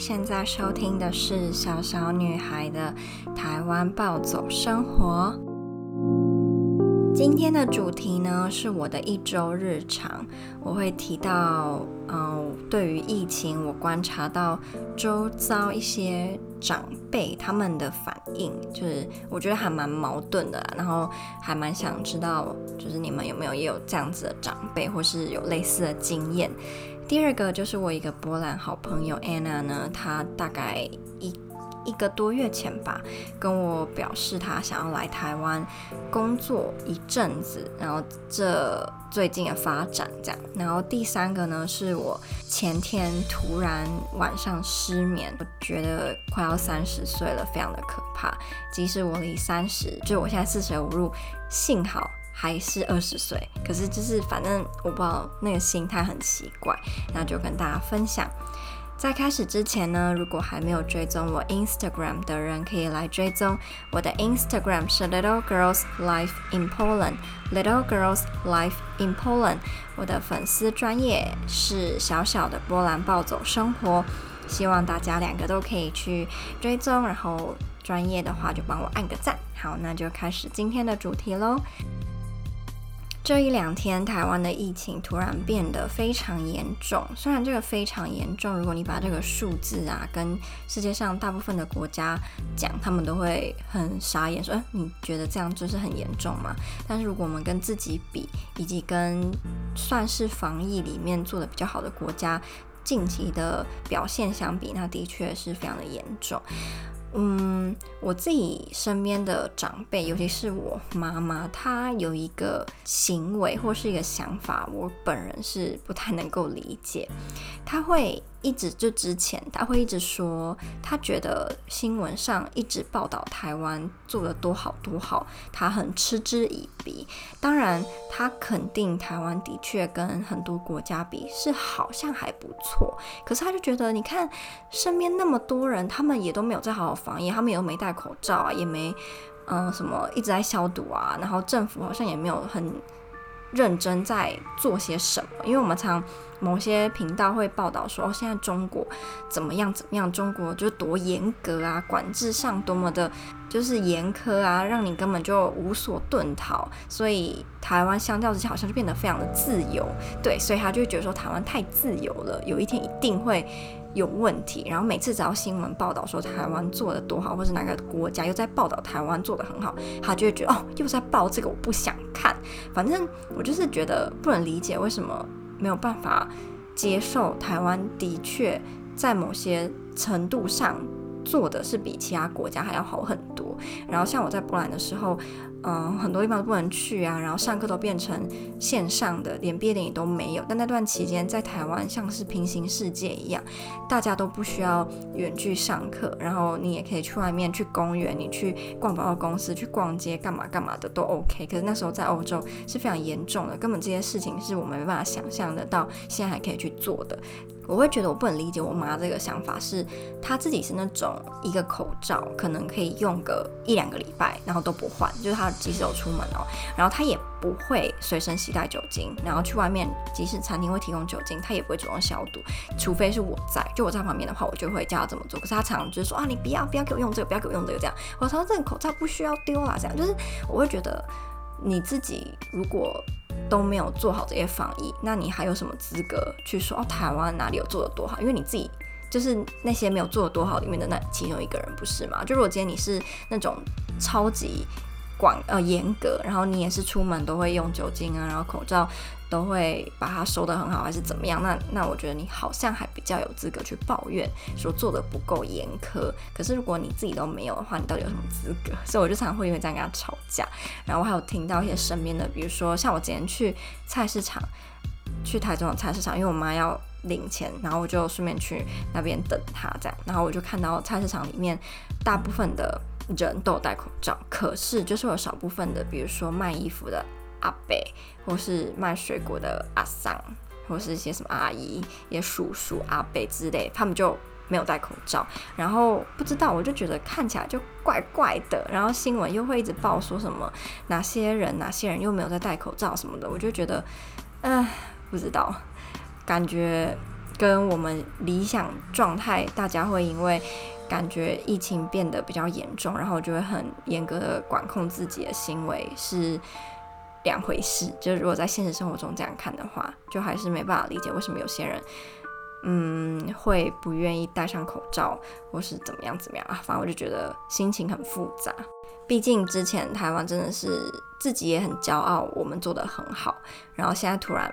现在收听的是小小女孩的台湾暴走生活。今天的主题呢，是我的一周日常，我会提到，嗯、对于疫情，我观察到周遭一些长辈他们的反应，就是我觉得还蛮矛盾的，然后还蛮想知道，就是你们有没有也有这样子的长辈，或是有类似的经验。第二个就是我一个波兰好朋友 Anna 呢，她大概一一个多月前吧，跟我表示她想要来台湾工作一阵子，然后这最近的发展这样。然后第三个呢，是我前天突然晚上失眠，我觉得快要三十岁了，非常的可怕。即使我离三十，就我现在四舍五入，幸好。还是二十岁，可是就是反正我不知道那个心态很奇怪，那就跟大家分享。在开始之前呢，如果还没有追踪我 Instagram 的人，可以来追踪我的 Instagram 是 Little Girls Life in Poland Little Girls Life in Poland。我的粉丝专业是小小的波兰暴走生活，希望大家两个都可以去追踪，然后专业的话就帮我按个赞。好，那就开始今天的主题喽。这一两天，台湾的疫情突然变得非常严重。虽然这个非常严重，如果你把这个数字啊跟世界上大部分的国家讲，他们都会很傻眼，说：“，你觉得这样就是很严重吗？”但是如果我们跟自己比，以及跟算是防疫里面做得比较好的国家近期的表现相比，那的确是非常的严重。嗯，我自己身边的长辈，尤其是我妈妈，她有一个行为或是一个想法，我本人是不太能够理解。她会一直就之前，他会一直说，他觉得新闻上一直报道台湾做的多好多好，他很嗤之以鼻。当然，他肯定台湾的确跟很多国家比是好像还不错，可是他就觉得，你看身边那么多人，他们也都没有在好好防疫，他们也都没戴口罩啊，也没嗯、什么一直在消毒啊，然后政府好像也没有很认真在做些什么，因为我们常某些频道会报道说，哦，现在中国怎么样怎么样，中国就多严格啊，管制上多么的，就是严苛啊，让你根本就无所遁逃，所以台湾相较之下好像就变得非常的自由，对，所以他就觉得说台湾太自由了，有一天一定会。有问题，然后每次只要新闻报道说台湾做得多好，或是哪个国家又在报道台湾做得很好，他就会觉得哦，又在报这个，我不想看。反正我就是觉得不能理解为什么没有办法接受台湾的确在某些程度上做的是比其他国家还要好很多。然后像我在波兰的时候。嗯，很多地方都不能去啊，然后上课都变成线上的，连毕业典礼都没有。但那段期间在台湾像是平行世界一样，大家都不需要远距上课，然后你也可以去外面去公园，你去逛百货公司，去逛街，干嘛干嘛的都 OK。可是那时候在欧洲是非常严重的，根本这些事情是我们没办法想象得到，现在还可以去做的。我会觉得我不能理解我妈这个想法，是她自己是那种一个口罩可能可以用个一两个礼拜，然后都不换，就是她即使有出门哦，然后她也不会随身携带酒精，然后去外面即使餐厅会提供酒精，她也不会主动消毒，除非是我在，就我在旁边的话，我就会叫她怎么做。可是她常常就是说啊，你不要不要给我用这个，不要给我用这个这样。我说这个口罩不需要丢啦，这样就是我会觉得你自己如果。都没有做好这些防疫，那你还有什么资格去说哦？台湾哪里有做的多好？因为你自己就是那些没有做的多好里面的那其中一个人，不是吗？就如果今天你是那种超级管呃严格，然后你也是出门都会用酒精啊，然后口罩。都会把它收得很好，还是怎么样？那那我觉得你好像还比较有资格去抱怨，说做得不够严苛。可是如果你自己都没有的话，你到底有什么资格？所以我就常常会因为这样跟他吵架。然后我还有听到一些身边的，比如说像我今天去菜市场，去台中的菜市场，因为我妈要领钱，然后我就顺便去那边等她这样。然后我就看到菜市场里面大部分的人都有戴口罩，可是就是有少部分的，比如说卖衣服的。阿伯，或是卖水果的阿桑，或是一些什么阿姨、一些叔叔、阿伯之类，他们就没有戴口罩。然后不知道，我就觉得看起来就怪怪的。然后新闻又会一直报说什么哪些人、哪些人又没有在戴口罩什么的，我就觉得，唉，不知道，感觉跟我们理想状态，大家会因为感觉疫情变得比较严重，然后就会很严格的管控自己的行为是两回事。就如果在现实生活中这样看的话，就还是没办法理解为什么有些人。嗯，会不愿意戴上口罩，或是怎么样怎么样啊？反正我就觉得心情很复杂。毕竟之前台湾真的是自己也很骄傲，我们做得很好，然后现在突然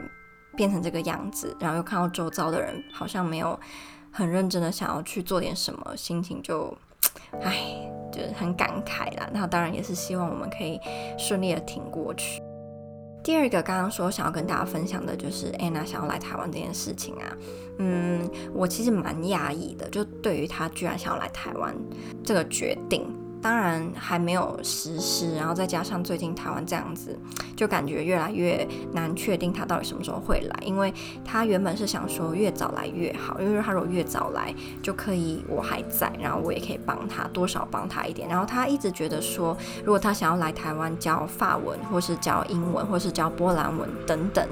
变成这个样子，然后又看到周遭的人好像没有很认真的想要去做点什么，心情就唉，就是很感慨啦。那当然也是希望我们可以顺利的挺过去。第二个刚刚说想要跟大家分享的就是 Anna 想要来台湾这件事情啊，嗯，我其实蛮讶异的，就对于她居然想要来台湾这个决定。当然还没有实施，然后再加上最近台湾这样子，就感觉越来越难确定他到底什么时候会来。因为他原本是想说越早来越好，因为他如果越早来就可以我还在，然后我也可以帮他多少帮他一点。然后他一直觉得说，如果他想要来台湾教法文，或是教英文，或是教波兰文等等，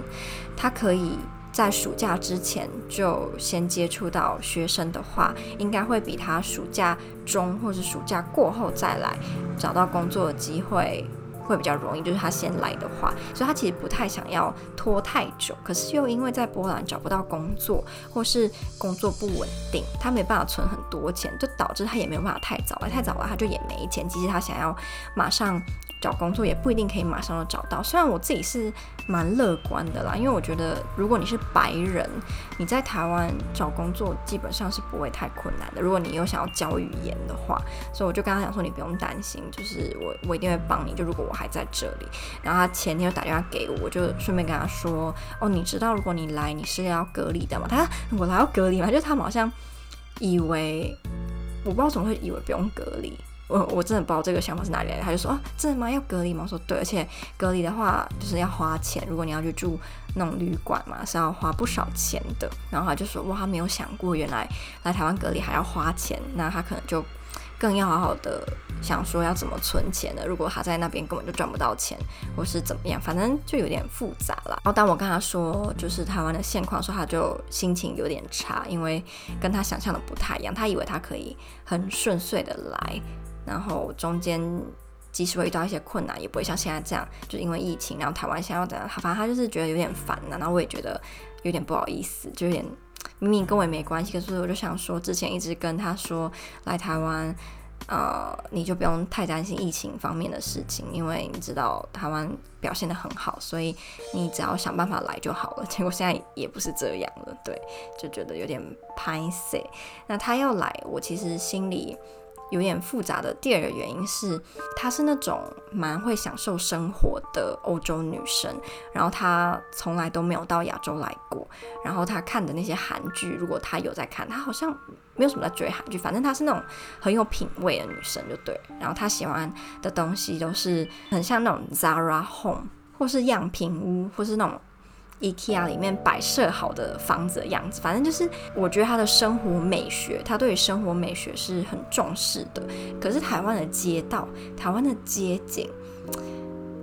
他可以。在暑假之前就先接触到学生的话，应该会比他暑假中或是暑假过后再来找到工作的机会会比较容易。就是他先来的话，所以他其实不太想要拖太久。可是又因为在波兰找不到工作，或是工作不稳定，他没办法存很多钱，就导致他也没有办法太早来。太早了他就也没钱。即使他想要马上。找工作也不一定可以马上就找到，虽然我自己是蛮乐观的啦，因为我觉得如果你是白人，你在台湾找工作基本上是不会太困难的。如果你又想要教语言的话，所以我就跟他讲说，你不用担心，就是我我一定会帮你。就如果我还在这里，然后他前天又打电话给我，我就顺便跟他说，哦，你知道如果你来你是要隔离的吗？他我来要隔离吗？就他们好像以为，我不知道怎么会以为不用隔离。我我真的不知道这个想法是哪里来的，他就说啊，真的吗？要隔离吗？我说对，而且隔离的话就是要花钱，如果你要去住那种旅馆嘛，是要花不少钱的。然后他就说哇，他没有想过原来来台湾隔离还要花钱，那他可能就更要好好的想说要怎么存钱的。如果他在那边根本就赚不到钱，或是怎么样，反正就有点复杂了。然后当我跟他说就是台湾的现况的时候，他就心情有点差，因为跟他想象的不太一样，他以为他可以很顺遂的来。然后中间即使会遇到一些困难，也不会像现在这样，就因为疫情，然后台湾现在要怎样，反正他就是觉得有点烦了。然后我也觉得有点不好意思，就有点明明跟我也没关系，可是我就想说，之前一直跟他说来台湾，呃，你就不用太担心疫情方面的事情，因为你知道台湾表现得很好，所以你只要想办法来就好了。结果现在也不是这样了，对，就觉得有点歹势。那他要来，我其实心里。有点复杂的第二个原因是，她是那种蛮会享受生活的欧洲女生，然后她从来都没有到亚洲来过，然后她看的那些韩剧，如果她有在看，她好像没有什么在追韩剧，反正她是那种很有品味的女生，就对。然后她喜欢的东西都是很像那种 Zara Home，或是样品屋，或是那种。IKEA 里面摆设好的房子的样子，反正就是我觉得他的生活美学，他对于生活美学是很重视的。可是台湾的街道、台湾的街景，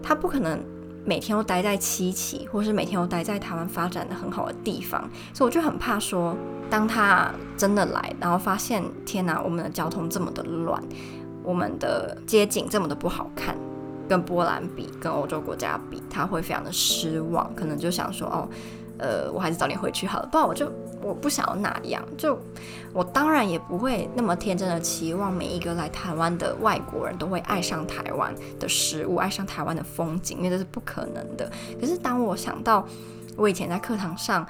他不可能每天都待在七期，或是每天都待在台湾发展的很好的地方，所以我就很怕说，当他真的来，然后发现天哪，我们的交通这么的乱，我们的街景这么的不好看。跟波兰比，跟欧洲国家比，他会非常的失望，可能就想说，哦，呃，我还是早点回去好了。不然我就我不想要那样，就我当然也不会那么天真的期望每一个来台湾的外国人都会爱上台湾的食物，爱上台湾的风景，因为这是不可能的。可是当我想到我以前在课堂上，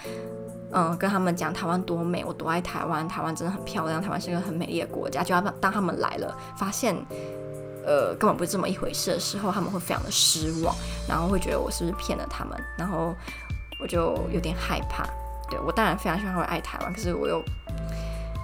嗯、跟他们讲台湾多美，我多爱台湾，台湾真的很漂亮，台湾是个很美丽的国家，就要当他们来了，发现。呃，根本不是这么一回事的时候，他们会非常的失望，然后会觉得我是不是骗了他们，然后我就有点害怕。对，我当然非常希望会爱台湾，可是我又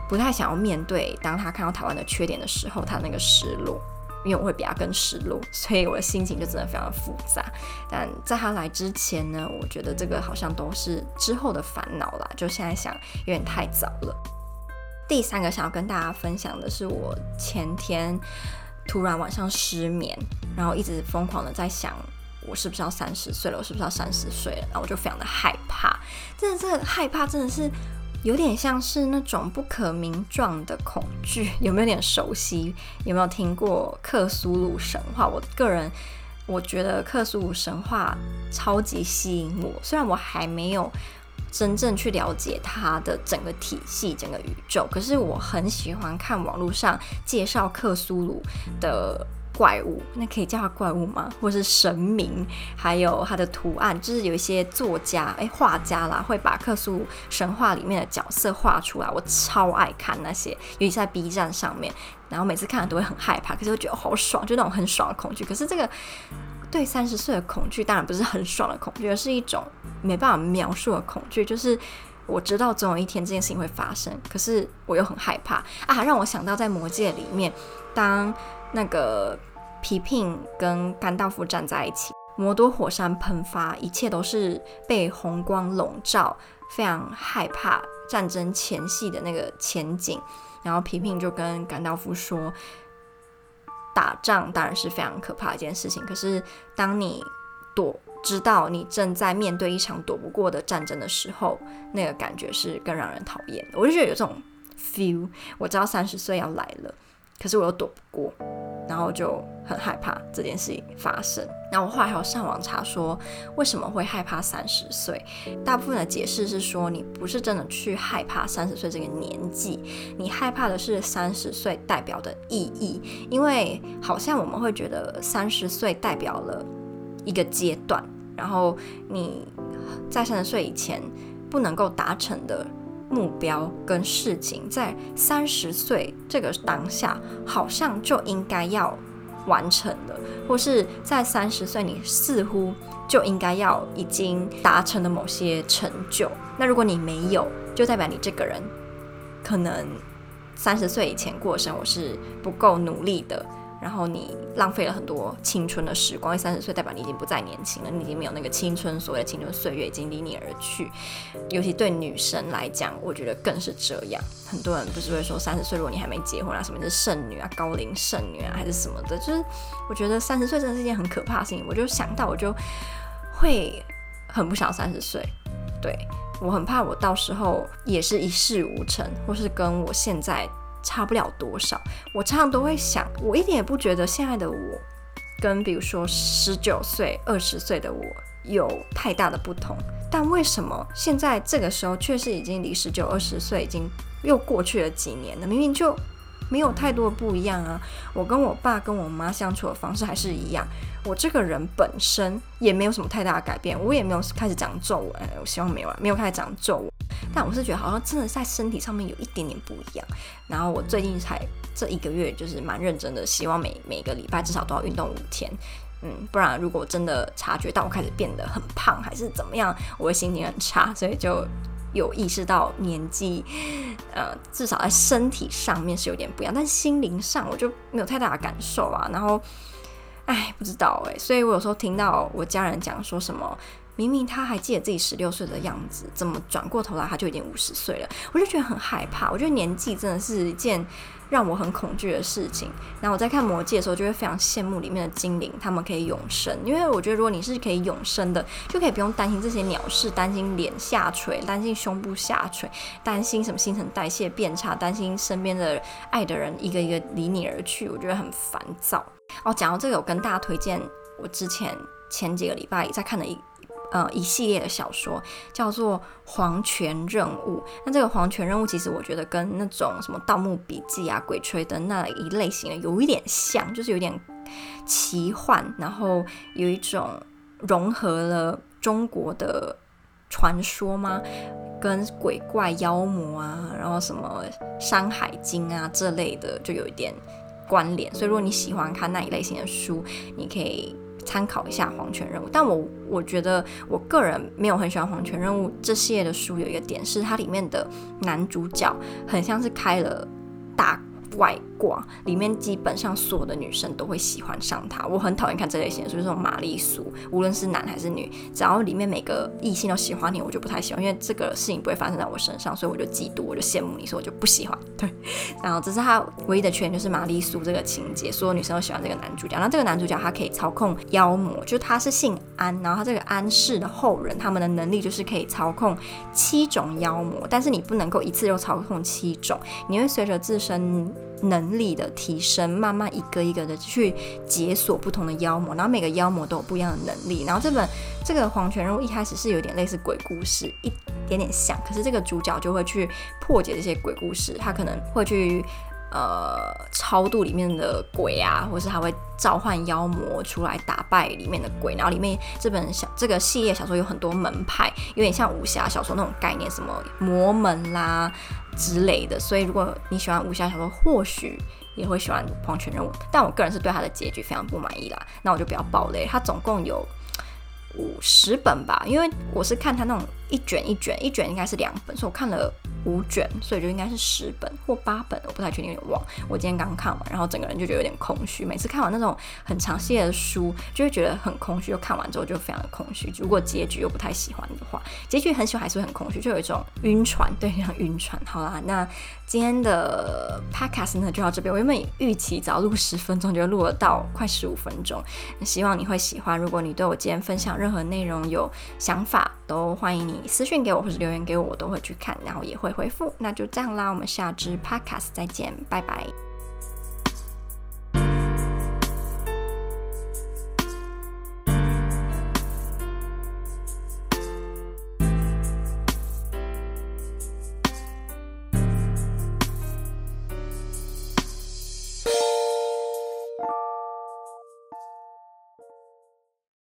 不太想要面对，当他看到台湾的缺点的时候，他那个失落，因为我会比他更失落，所以我的心情就真的非常的复杂。但在他来之前呢，我觉得这个好像都是之后的烦恼啦，就现在想有点太早了。第三个想要跟大家分享的是我前天。突然晚上失眠，然后一直疯狂的在想，我是不是要三十岁了？我是不是要三十岁了？然后我就非常的害怕，真的是害怕，真的是有点像是那种不可名状的恐惧，有没有点熟悉？有没有听过克苏鲁神话？我个人我觉得克苏鲁神话超级吸引我，虽然我还没有真正去了解它的整个体系、整个宇宙，可是我很喜欢看网络上介绍克苏鲁的。怪物，那可以叫它怪物吗？或是神明，还有它的图案，就是有一些作家，哎，画家啦，会把克苏鲁神话里面的角色画出来。我超爱看那些，尤其在 B 站上面，然后每次看都会很害怕，可是我觉得好爽，就那种很爽的恐惧。可是这个对三十岁的恐惧，当然不是很爽的恐惧，而是一种没办法描述的恐惧。就是我知道总有一天这件事情会发生，可是我又很害怕啊！让我想到在魔戒里面，当那个。皮聘跟甘道夫站在一起，摩多火山喷发，一切都是被红光笼罩，非常害怕战争前夕的那个前景。然后皮聘就跟甘道夫说：“打仗当然是非常可怕一件事情，可是当你躲，知道你正在面对一场躲不过的战争的时候，那个感觉是更让人讨厌的。”我就觉得有这种 feel，我知道三十岁要来了。可是我又躲不过，然后就很害怕这件事情发生。然后我后来还有上网查说，为什么会害怕三十岁？大部分的解释是说，你不是真的去害怕三十岁这个年纪，你害怕的是三十岁代表的意义。因为好像我们会觉得三十岁代表了一个阶段，然后你在三十岁以前不能够达成的。目标跟事情在三十岁这个当下，好像就应该要完成了，或是在三十岁，你似乎就应该要已经达成了某些成就。那如果你没有，就代表你这个人可能三十岁以前过生活是不够努力的。然后你浪费了很多青春的时光，因为三十岁代表你已经不再年轻了，你已经没有那个青春，所谓的青春岁月已经离你而去。尤其对女生来讲，我觉得更是这样。很多人不是会说三十岁如果你还没结婚啊，什么是剩女啊、高龄剩女啊，还是什么的？就是我觉得三十岁真的是一件很可怕的事情。我就想到，我就会很不想三十岁。对，我很怕我到时候也是一事无成，或是跟我现在。差不了多少，我常常都会想，我一点也不觉得现在的我跟比如说十九岁、二十岁的我有太大的不同，但为什么现在这个时候却是已经离十九、二十岁已经又过去了几年呢？明明就。没有太多的不一样啊，我跟我爸跟我妈相处的方式还是一样，我这个人本身也没有什么太大的改变，我也没有开始长皱纹，我希望没有，没有开始长皱纹，但我是觉得好像真的在身体上面有一点点不一样。然后我最近才这一个月就是蛮认真的，希望每每个礼拜至少都要运动五天，嗯，不然如果真的察觉到我开始变得很胖还是怎么样，我会心情很差，所以就。有意识到年纪，呃，至少在身体上面是有点不一样，但心灵上我就没有太大的感受啊。然后，哎，不知道哎，所以我有时候听到我家人讲说什么，明明他还记得自己十六岁的样子，怎么转过头来他就已经五十岁了？我就觉得很害怕。我觉得年纪真的是一件。让我很恐惧的事情。然后我在看《魔戒》的时候，就会非常羡慕里面的精灵，他们可以永生。因为我觉得，如果你是可以永生的，就可以不用担心这些鸟事，担心脸下垂，担心胸部下垂，担心什么新陈代谢变差，担心身边的爱的人一个一个离你而去，我觉得很烦躁。哦，讲到这个，我跟大家推荐我之前前几个礼拜在看的一。呃，一系列的小说叫做《黄泉任务》。那这个黄泉任务，其实我觉得跟那种什么《盗墓笔记》啊、《鬼吹灯》那一类型的有一点像，就是有点奇幻，然后有一种融合了中国的传说吗？跟鬼怪妖魔啊，然后什么《山海经》啊这类的，就有一点关联。所以，如果你喜欢看那一类型的书，你可以。参考一下《黄泉任务》，但我我觉得我个人没有很喜欢《黄泉任务》这系列的书，有一个点是它里面的男主角很像是开了大外挂，里面基本上所有的女生都会喜欢上他。我很讨厌看这类型的书，就是这种玛丽苏，无论是男还是女，只要里面每个异性都喜欢你，我就不太喜欢，因为这个事情不会发生在我身上，所以我就嫉妒，我就羡慕你，所以我就不喜欢。对，然后这是他唯一的缺点，就是玛丽苏这个情节，所有女生都喜欢这个男主角。那这个男主角他可以操控妖魔，就他是姓安，然后他这个安氏的后人，他们的能力就是可以操控七种妖魔，但是你不能够一次就操控七种，你会随着自身能力的提升，慢慢一个一个的去解锁不同的妖魔，然后每个妖魔都有不一样的能力。然后这本这个黄泉路一开始是有点类似鬼故事，一点点像，可是这个主角就会去破解这些鬼故事，他可能会去。呃，超度里面的鬼啊，或是他会召唤妖魔出来打败里面的鬼。然后里面这本小这个系列小说有很多门派，有点像武侠小说那种概念，什么魔门啦之类的。所以如果你喜欢武侠小说，或许也会喜欢黄泉任务。但我个人是对他的结局非常不满意啦，那我就不要爆雷。他总共有五十本吧，因为我是看他那种一卷一卷，一卷应该是两本，所以我看了。五卷，所以就应该是十本或八本，我不太确定，有点忘。我今天刚看完，然后整个人就觉得有点空虚。每次看完那种很长系列的书，就会觉得很空虚。又看完之后就非常的空虚。如果结局又不太喜欢的话，结局很喜欢还是很空虚，就有一种晕船，对，像晕船。好啦，那今天的 podcast 呢就到这边。我原本预期只要录十分钟，就录了到快十五分钟。希望你会喜欢。如果你对我今天分享任何内容有想法，都欢迎你私信给我或者留言给我，我都会去看，然后也会回复。那就这样啦，我们下支 podcast 再见，拜拜。